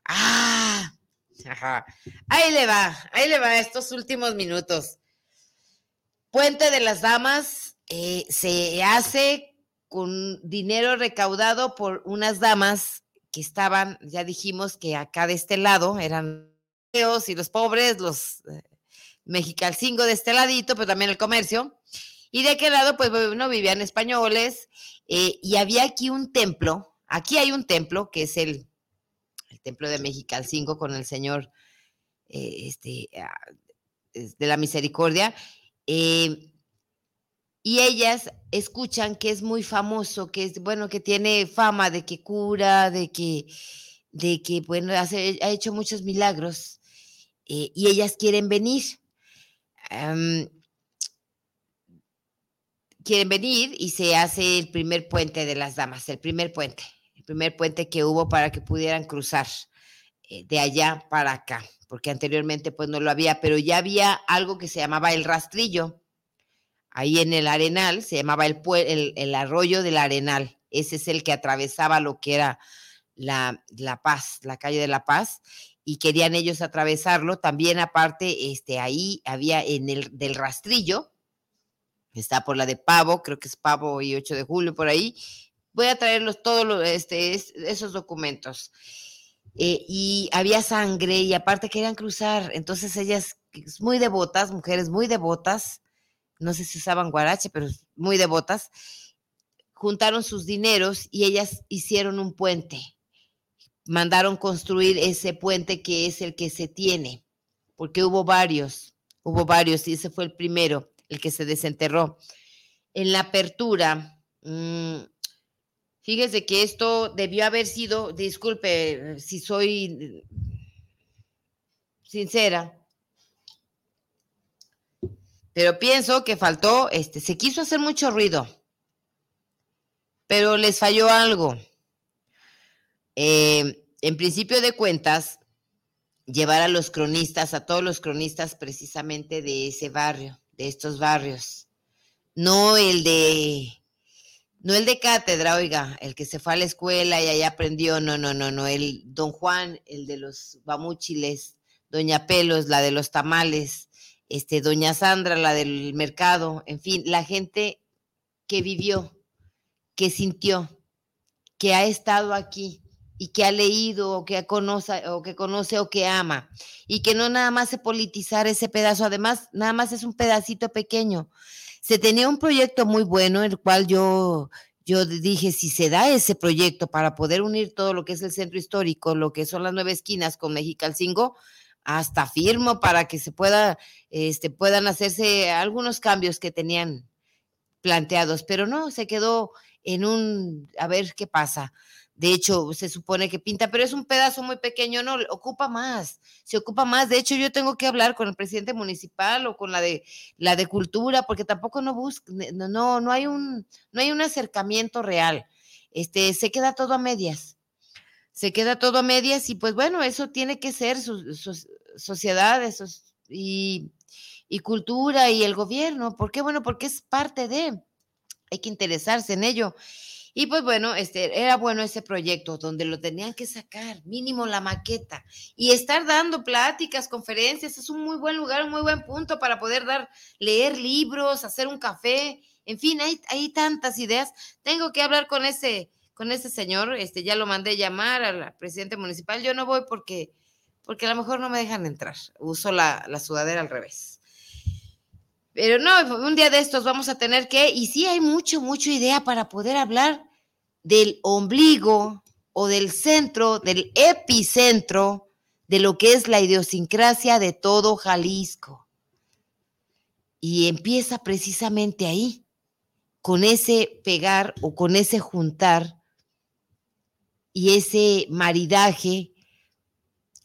Ah, Ahí le va, ahí le va estos últimos minutos. Puente de las Damas eh, se hace con dinero recaudado por unas damas que estaban, ya dijimos que acá de este lado eran y los pobres, los eh, mexicalcingo de este ladito, pero también el comercio. Y de aquel lado, pues bueno, vivían españoles eh, y había aquí un templo, aquí hay un templo que es el, el templo de Mexicalcingo con el Señor eh, este, ah, de la Misericordia. Eh, y ellas escuchan que es muy famoso, que es, bueno, que tiene fama de que cura, de que, de que bueno, ha hecho muchos milagros, y ellas quieren venir. Quieren venir y se hace el primer puente de las damas, el primer puente, primer puente que hubo para que pudieran cruzar eh, de allá para acá, porque anteriormente pues no lo había, pero ya había algo que se llamaba el rastrillo. Ahí en el Arenal se llamaba el, el, el arroyo del Arenal. Ese es el que atravesaba lo que era la, la Paz, la calle de la Paz, y querían ellos atravesarlo. También aparte, este, ahí había en el del rastrillo, está por la de Pavo, creo que es Pavo y 8 de julio por ahí. Voy a traerlos todos este, esos documentos. Eh, y había sangre y aparte querían cruzar, entonces ellas muy devotas, mujeres muy devotas, no sé si usaban guarache, pero muy devotas, juntaron sus dineros y ellas hicieron un puente. Mandaron construir ese puente que es el que se tiene, porque hubo varios, hubo varios y ese fue el primero el que se desenterró. En la apertura, mm, fíjese que esto debió haber sido, disculpe si soy sincera, pero pienso que faltó, este, se quiso hacer mucho ruido, pero les falló algo. Eh, en principio de cuentas, llevar a los cronistas, a todos los cronistas precisamente de ese barrio, de estos barrios. No el de, no el de cátedra, oiga, el que se fue a la escuela y ahí aprendió, no, no, no, no, el don Juan, el de los bamuchiles, doña Pelos, la de los tamales, este, doña Sandra, la del mercado, en fin, la gente que vivió, que sintió, que ha estado aquí, y que ha leído o que conoce o que conoce o que ama y que no nada más se politizar ese pedazo, además nada más es un pedacito pequeño. Se tenía un proyecto muy bueno, el cual yo yo dije, si se da ese proyecto para poder unir todo lo que es el centro histórico, lo que son las nueve esquinas con Mexicalcingo, hasta firmo para que se pueda, este, puedan hacerse algunos cambios que tenían planteados, pero no, se quedó en un, a ver qué pasa. De hecho, se supone que pinta, pero es un pedazo muy pequeño, no, ocupa más, se ocupa más. De hecho, yo tengo que hablar con el presidente municipal o con la de la de cultura, porque tampoco no busca, no, no hay un, no hay un acercamiento real. Este, se queda todo a medias. Se queda todo a medias, y pues bueno, eso tiene que ser su, sociedad y, y cultura y el gobierno. ¿Por qué? Bueno, porque es parte de, hay que interesarse en ello. Y pues bueno, este, era bueno ese proyecto donde lo tenían que sacar, mínimo la maqueta, y estar dando pláticas, conferencias, es un muy buen lugar, un muy buen punto para poder dar, leer libros, hacer un café, en fin, hay, hay tantas ideas. Tengo que hablar con ese, con ese señor, este, ya lo mandé llamar al presidente municipal, yo no voy porque, porque a lo mejor no me dejan entrar, uso la, la sudadera al revés. Pero no, un día de estos vamos a tener que, y sí hay mucho, mucha idea para poder hablar del ombligo o del centro, del epicentro de lo que es la idiosincrasia de todo Jalisco. Y empieza precisamente ahí, con ese pegar o con ese juntar y ese maridaje,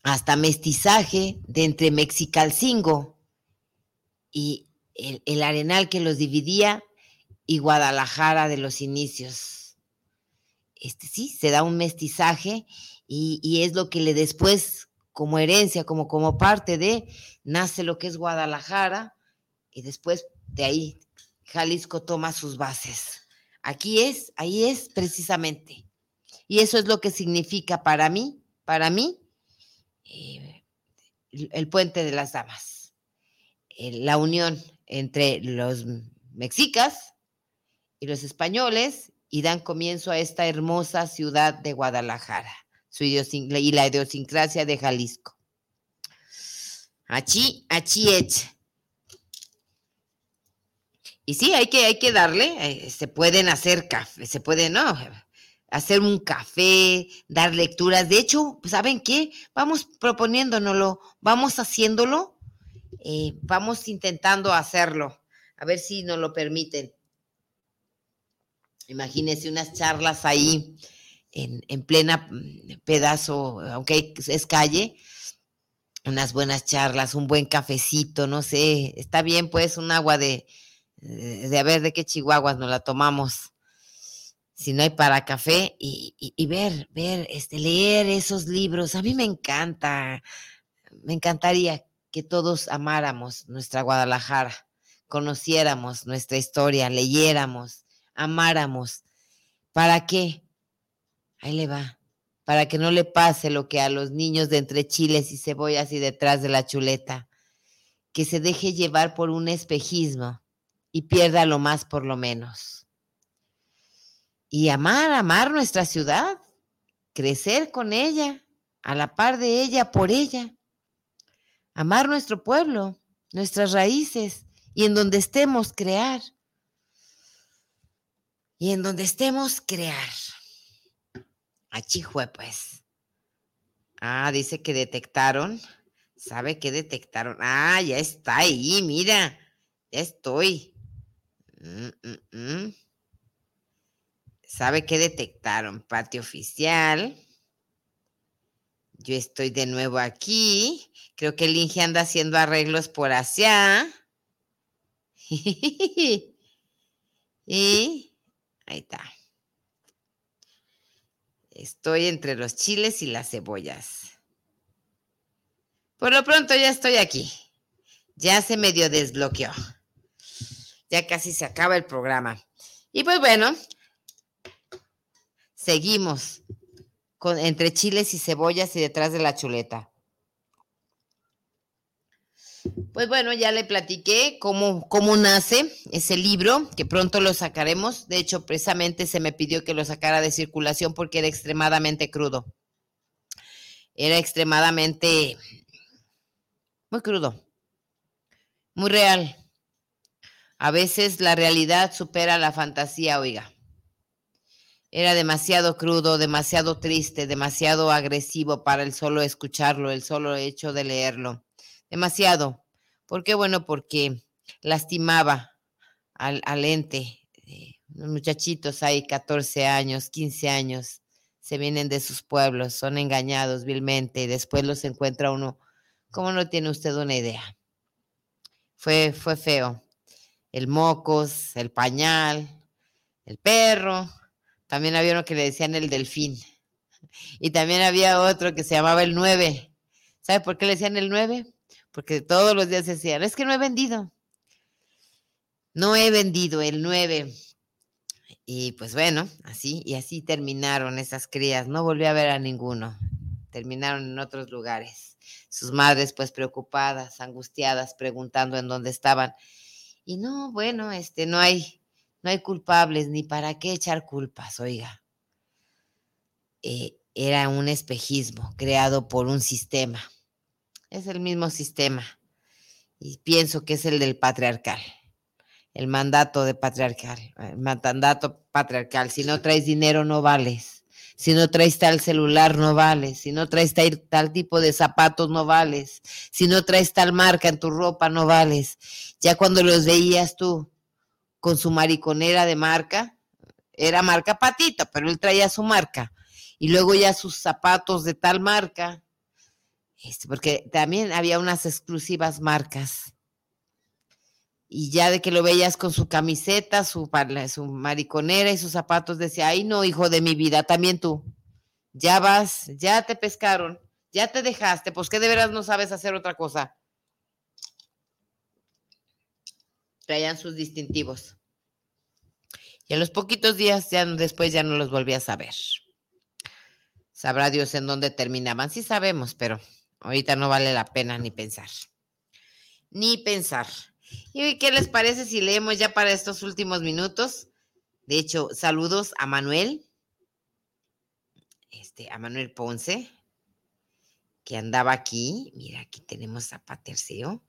hasta mestizaje de entre Mexicalcingo y el, arenal que los dividía y Guadalajara de los inicios. Este sí, se da un mestizaje y, es lo que le después, como herencia, como, como parte de, nace lo que es Guadalajara y después de ahí Jalisco toma sus bases. Aquí es, ahí es precisamente. Y eso es lo que significa para mí, para mí, eh, el puente de las damas, eh, la unión entre los mexicas y los españoles y dan comienzo a esta hermosa ciudad de Guadalajara su y la idiosincrasia de Jalisco. Achi, achi Y sí, hay que, hay que darle, eh, se pueden hacer café, se puede, ¿no? Hacer un café, dar lecturas. De hecho, ¿saben qué? Vamos proponiéndonoslo, vamos haciéndolo, eh, vamos intentando hacerlo, a ver si nos lo permiten. Imagínense unas charlas ahí en, en plena mm, pedazo, aunque es calle, unas buenas charlas, un buen cafecito, no sé, está bien pues un agua de, de, a ver de qué chihuahuas nos la tomamos, si no hay para café, y, y, ver, ver, este, leer esos libros, a mí me encanta, me encantaría que todos amáramos nuestra Guadalajara, conociéramos nuestra historia, leyéramos, amáramos. ¿Para qué? Ahí le va. Para que no le pase lo que a los niños de entre chiles y cebollas y detrás de la chuleta. Que se deje llevar por un espejismo y pierda lo más por lo menos. Y amar, amar nuestra ciudad, crecer con ella, a la par de ella, por ella. Amar nuestro pueblo, nuestras raíces y en donde estemos crear. Y en donde estemos crear. Achijue, pues. Ah, dice que detectaron. ¿Sabe qué detectaron? Ah, ya está ahí, mira. Ya estoy. Mm, mm, mm. ¿Sabe qué detectaron? Patio oficial. Yo estoy de nuevo aquí. Creo que el Inge anda haciendo arreglos por allá. y ahí está. Estoy entre los chiles y las cebollas. Por lo pronto ya estoy aquí. Ya se medio desbloqueó. Ya casi se acaba el programa. Y pues bueno, seguimos entre chiles y cebollas y detrás de la chuleta. Pues bueno, ya le platiqué cómo, cómo nace ese libro, que pronto lo sacaremos. De hecho, precisamente se me pidió que lo sacara de circulación porque era extremadamente crudo. Era extremadamente muy crudo, muy real. A veces la realidad supera la fantasía, oiga. Era demasiado crudo, demasiado triste, demasiado agresivo para el solo escucharlo, el solo hecho de leerlo demasiado. ¿Por qué? Bueno, porque lastimaba al, ente. Eh, los muchachitos hay 14 años, 15 años, se vienen de sus pueblos, son engañados vilmente y después los encuentra uno. ¿Cómo no tiene usted una idea? Fue, fue feo. El mocos, el pañal, el perro. También había uno que le decían el delfín. Y también había otro que se llamaba el nueve. ¿Sabe por qué le decían el nueve? porque todos los días decían, es que no he vendido. No he vendido el 9. Y pues bueno, así y así terminaron esas crías. No volví a ver a ninguno. Terminaron en otros lugares. Sus madres pues preocupadas, angustiadas, preguntando en dónde estaban. Y no, bueno, este no hay no hay culpables ni para qué echar culpas, oiga. Eh, era un espejismo creado por un sistema es el mismo sistema. Y pienso que es el del patriarcal. El mandato de patriarcal. El mandato patriarcal. Si no traes dinero, no vales. Si no traes tal celular, no vales. Si no traes tal, tal tipo de zapatos, no vales. Si no traes tal marca en tu ropa, no vales. Ya cuando los veías tú con su mariconera de marca, era marca patita, pero él traía su marca. Y luego ya sus zapatos de tal marca, este, porque también había unas exclusivas marcas. Y ya de que lo veías con su camiseta, su, su mariconera y sus zapatos, decía, ay no, hijo de mi vida, también tú. Ya vas, ya te pescaron, ya te dejaste, pues que de veras no sabes hacer otra cosa. Traían sus distintivos. Y a los poquitos días ya después ya no los volví a saber. Sabrá Dios en dónde terminaban. Sí sabemos, pero Ahorita no vale la pena ni pensar. Ni pensar. ¿Y qué les parece si leemos ya para estos últimos minutos De hecho, saludos a Manuel, este, a Manuel Ponce, que andaba aquí. Mira, aquí tenemos a Paterceo.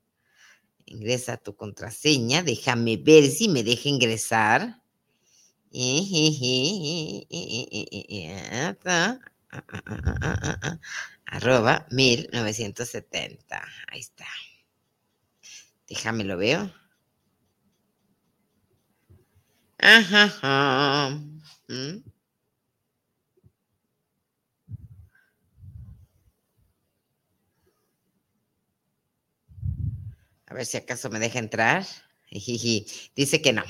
Ingresa tu contraseña. Déjame ver si me deja ingresar. Arroba 1970. Ahí está. Déjame lo veo. Ajá. ¿Mm? A ver si acaso me deja entrar. Dice que no,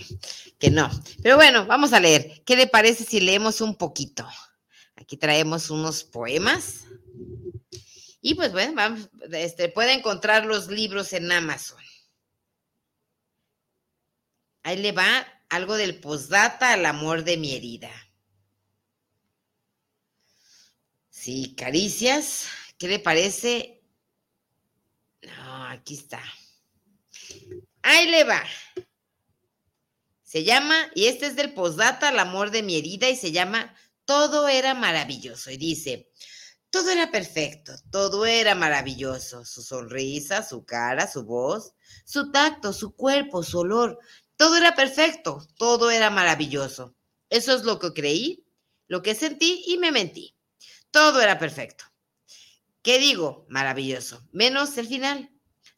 que no. Pero bueno, vamos a leer. ¿Qué le parece si leemos un poquito? Aquí traemos unos poemas. Y pues bueno, este, puede encontrar los libros en Amazon. Ahí le va algo del postdata al amor de mi herida. Sí, caricias. ¿Qué le parece? No, aquí está. Ahí le va. Se llama, y este es del postdata, el amor de mi herida, y se llama Todo era maravilloso. Y dice, todo era perfecto, todo era maravilloso. Su sonrisa, su cara, su voz, su tacto, su cuerpo, su olor. Todo era perfecto, todo era maravilloso. Eso es lo que creí, lo que sentí y me mentí. Todo era perfecto. ¿Qué digo? Maravilloso. Menos el final.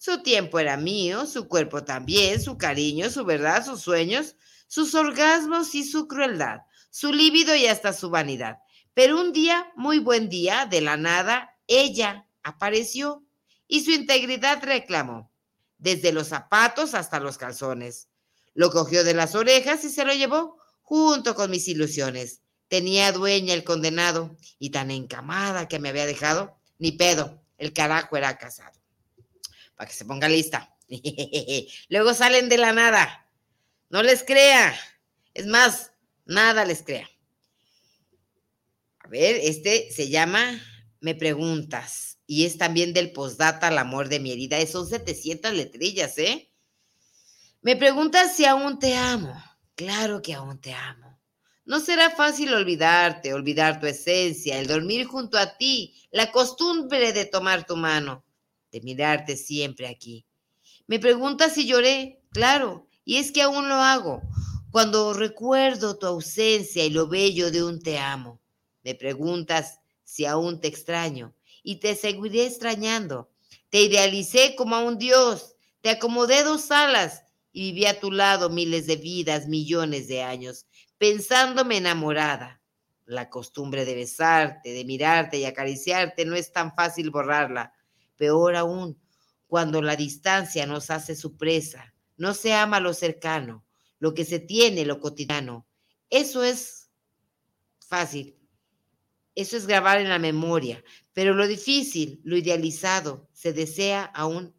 Su tiempo era mío, su cuerpo también, su cariño, su verdad, sus sueños, sus orgasmos y su crueldad, su líbido y hasta su vanidad. Pero un día, muy buen día, de la nada, ella apareció y su integridad reclamó, desde los zapatos hasta los calzones. Lo cogió de las orejas y se lo llevó junto con mis ilusiones. Tenía dueña el condenado y tan encamada que me había dejado, ni pedo, el carajo era casado para que se ponga lista. Luego salen de la nada. No les crea. Es más, nada les crea. A ver, este se llama Me Preguntas y es también del postdata al amor de mi herida. Son 700 letrillas, ¿eh? Me preguntas si aún te amo. Claro que aún te amo. No será fácil olvidarte, olvidar tu esencia, el dormir junto a ti, la costumbre de tomar tu mano de mirarte siempre aquí. Me preguntas si lloré, claro, y es que aún lo hago. Cuando recuerdo tu ausencia y lo bello de un te amo, me preguntas si aún te extraño y te seguiré extrañando. Te idealicé como a un dios, te acomodé dos alas y viví a tu lado miles de vidas, millones de años, pensándome enamorada. La costumbre de besarte, de mirarte y acariciarte no es tan fácil borrarla. Peor aún, cuando la distancia nos hace su presa, no se ama lo cercano, lo que se tiene, lo cotidiano. Eso es fácil, eso es grabar en la memoria, pero lo difícil, lo idealizado, se desea aún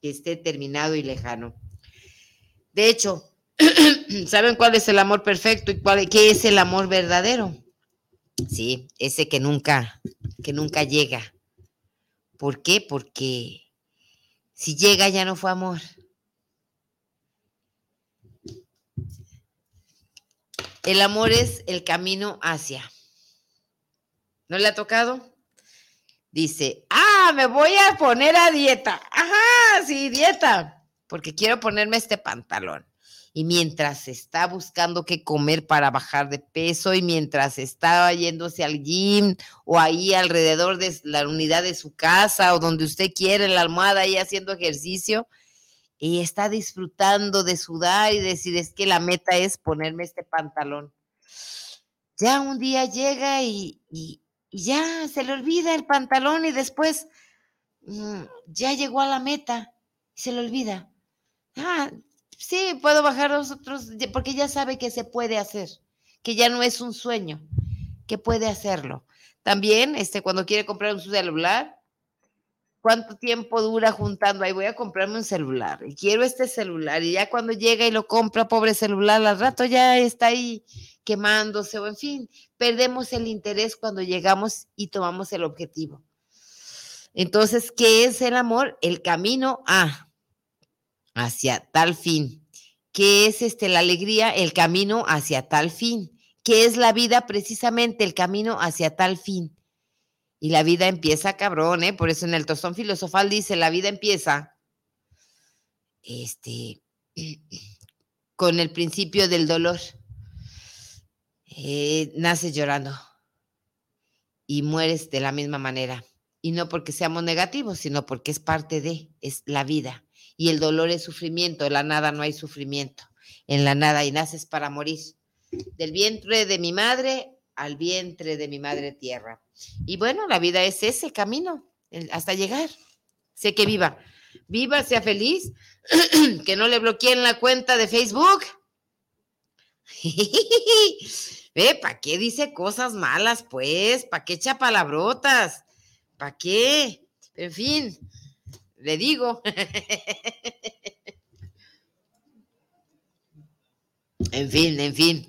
que esté terminado y lejano. De hecho, ¿saben cuál es el amor perfecto y cuál, qué es el amor verdadero? Sí, ese que nunca, que nunca llega, ¿Por qué? Porque si llega ya no fue amor. El amor es el camino hacia. ¿No le ha tocado? Dice, ah, me voy a poner a dieta. Ajá, sí, dieta, porque quiero ponerme este pantalón y mientras está buscando qué comer para bajar de peso y mientras está yéndose al gym o ahí alrededor de la unidad de su casa o donde usted quiere, en la almohada ahí haciendo ejercicio y está disfrutando de sudar y decir es que la meta es ponerme este pantalón. Ya un día llega y, ya se le olvida el pantalón y después mm, ya llegó a la meta y se le olvida. Ah, sí, puedo bajar los otros, porque ya sabe que se puede hacer, que ya no es un sueño, que puede hacerlo. También, este, cuando quiere comprar un celular, ¿cuánto tiempo dura juntando? Ahí voy a comprarme un celular y quiero este celular y ya cuando llega y lo compra, pobre celular, al rato ya está ahí quemándose o en fin, perdemos el interés cuando llegamos y tomamos el objetivo. Entonces, ¿qué es el amor? El camino a hacia tal fin que es este, la alegría, el camino hacia tal fin, que es la vida precisamente el camino hacia tal fin. Y la vida empieza cabrón, ¿eh? Por eso en el tostón filosofal dice, la vida empieza este, con el principio del dolor. Eh, naces llorando y mueres de la misma manera. Y no porque seamos negativos, sino porque es parte de, es la vida. Y el dolor es sufrimiento, en la nada no hay sufrimiento, en la nada y naces para morir. Del vientre de mi madre al vientre de mi madre tierra. Y bueno, la vida es ese camino hasta llegar. Sé que viva. Viva, sea feliz, que no le bloqueen la cuenta de Facebook. Ve, ¿para qué dice cosas malas, pues? ¿Para qué echa palabrotas? ¿Para qué? En fin, le digo. en fin, en fin.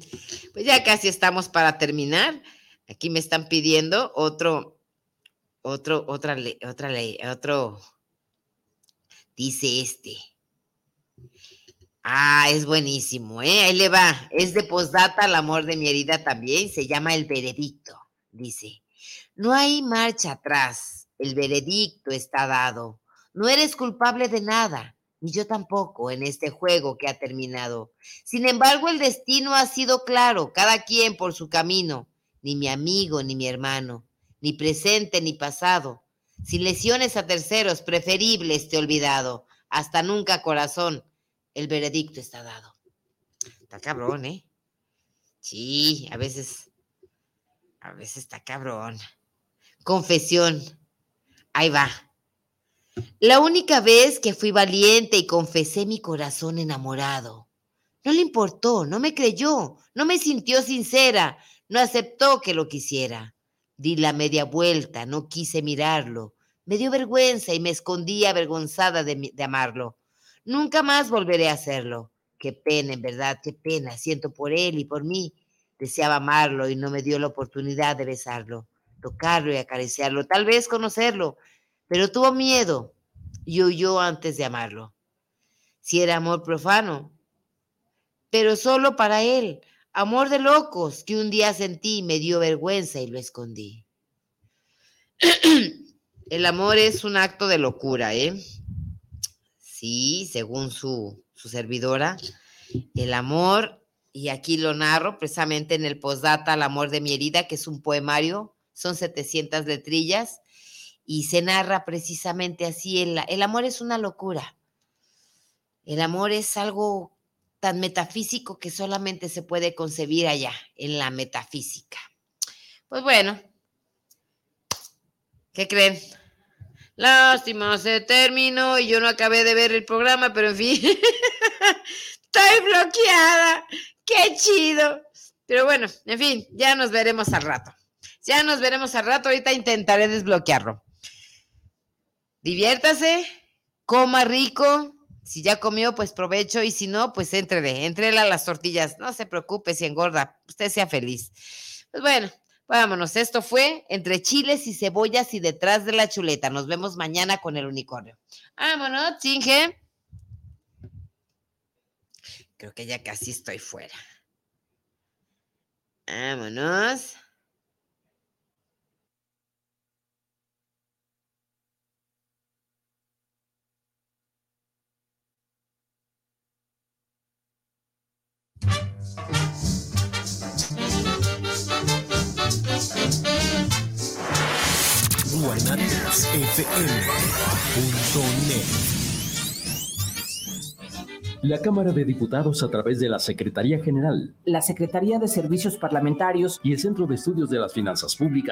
Pues ya casi estamos para terminar. Aquí me están pidiendo otro, otro, otra ley, otra ley, otro. Dice este. Ah, es buenísimo, ¿eh? Ahí le va. Es de postdata al amor de mi herida también. Se llama El Veredicto. Dice, no hay marcha atrás. El veredicto está dado. No eres culpable de nada, ni yo tampoco en este juego que ha terminado. Sin embargo, el destino ha sido claro, cada quien por su camino, ni mi amigo ni mi hermano, ni presente ni pasado. Sin lesiones a terceros, preferible esté olvidado. Hasta nunca, corazón, el veredicto está dado. Está cabrón, ¿eh? Sí, a veces, a veces está cabrón. Confesión. Ahí va. La única vez que fui valiente y confesé mi corazón enamorado. No le importó, no me creyó, no me sintió sincera, no aceptó que lo quisiera. Di la media vuelta, no quise mirarlo. Me dio vergüenza y me escondí avergonzada de, de amarlo. Nunca más volveré a hacerlo. Qué pena, en verdad, qué pena. Siento por él y por mí. Deseaba amarlo y no me dio la oportunidad de besarlo, tocarlo y acariciarlo, tal vez conocerlo, pero tuvo miedo y huyó antes de amarlo. Si era amor profano, pero solo para él, amor de locos que un día sentí y me dio vergüenza y lo escondí. El amor es un acto de locura, ¿eh? Sí, según su, su servidora, el amor, y aquí lo narro precisamente en el postdata El amor de mi herida, que es un poemario, son 700 letrillas, y se narra precisamente así, el, el amor es una locura. El amor es algo tan metafísico que solamente se puede concebir allá, en la metafísica. Pues bueno, ¿qué creen? Lástima, se terminó y yo no acabé de ver el programa, pero en fin, estoy bloqueada. Qué chido. Pero bueno, en fin, ya nos veremos al rato. Ya nos veremos al rato. Ahorita intentaré desbloquearlo. Diviértase, coma rico. Si ya comió, pues provecho. Y si no, pues entrele, entrele a las tortillas. No se preocupe si engorda. Usted sea feliz. Pues bueno, vámonos. Esto fue entre chiles y cebollas y detrás de la chuleta. Nos vemos mañana con el unicornio. Vámonos, chinge. Creo que ya casi estoy fuera. Vámonos. La Cámara de Diputados a través de la Secretaría General, la Secretaría de Servicios Parlamentarios. Y el Centro de Estudios de las Finanzas Públicas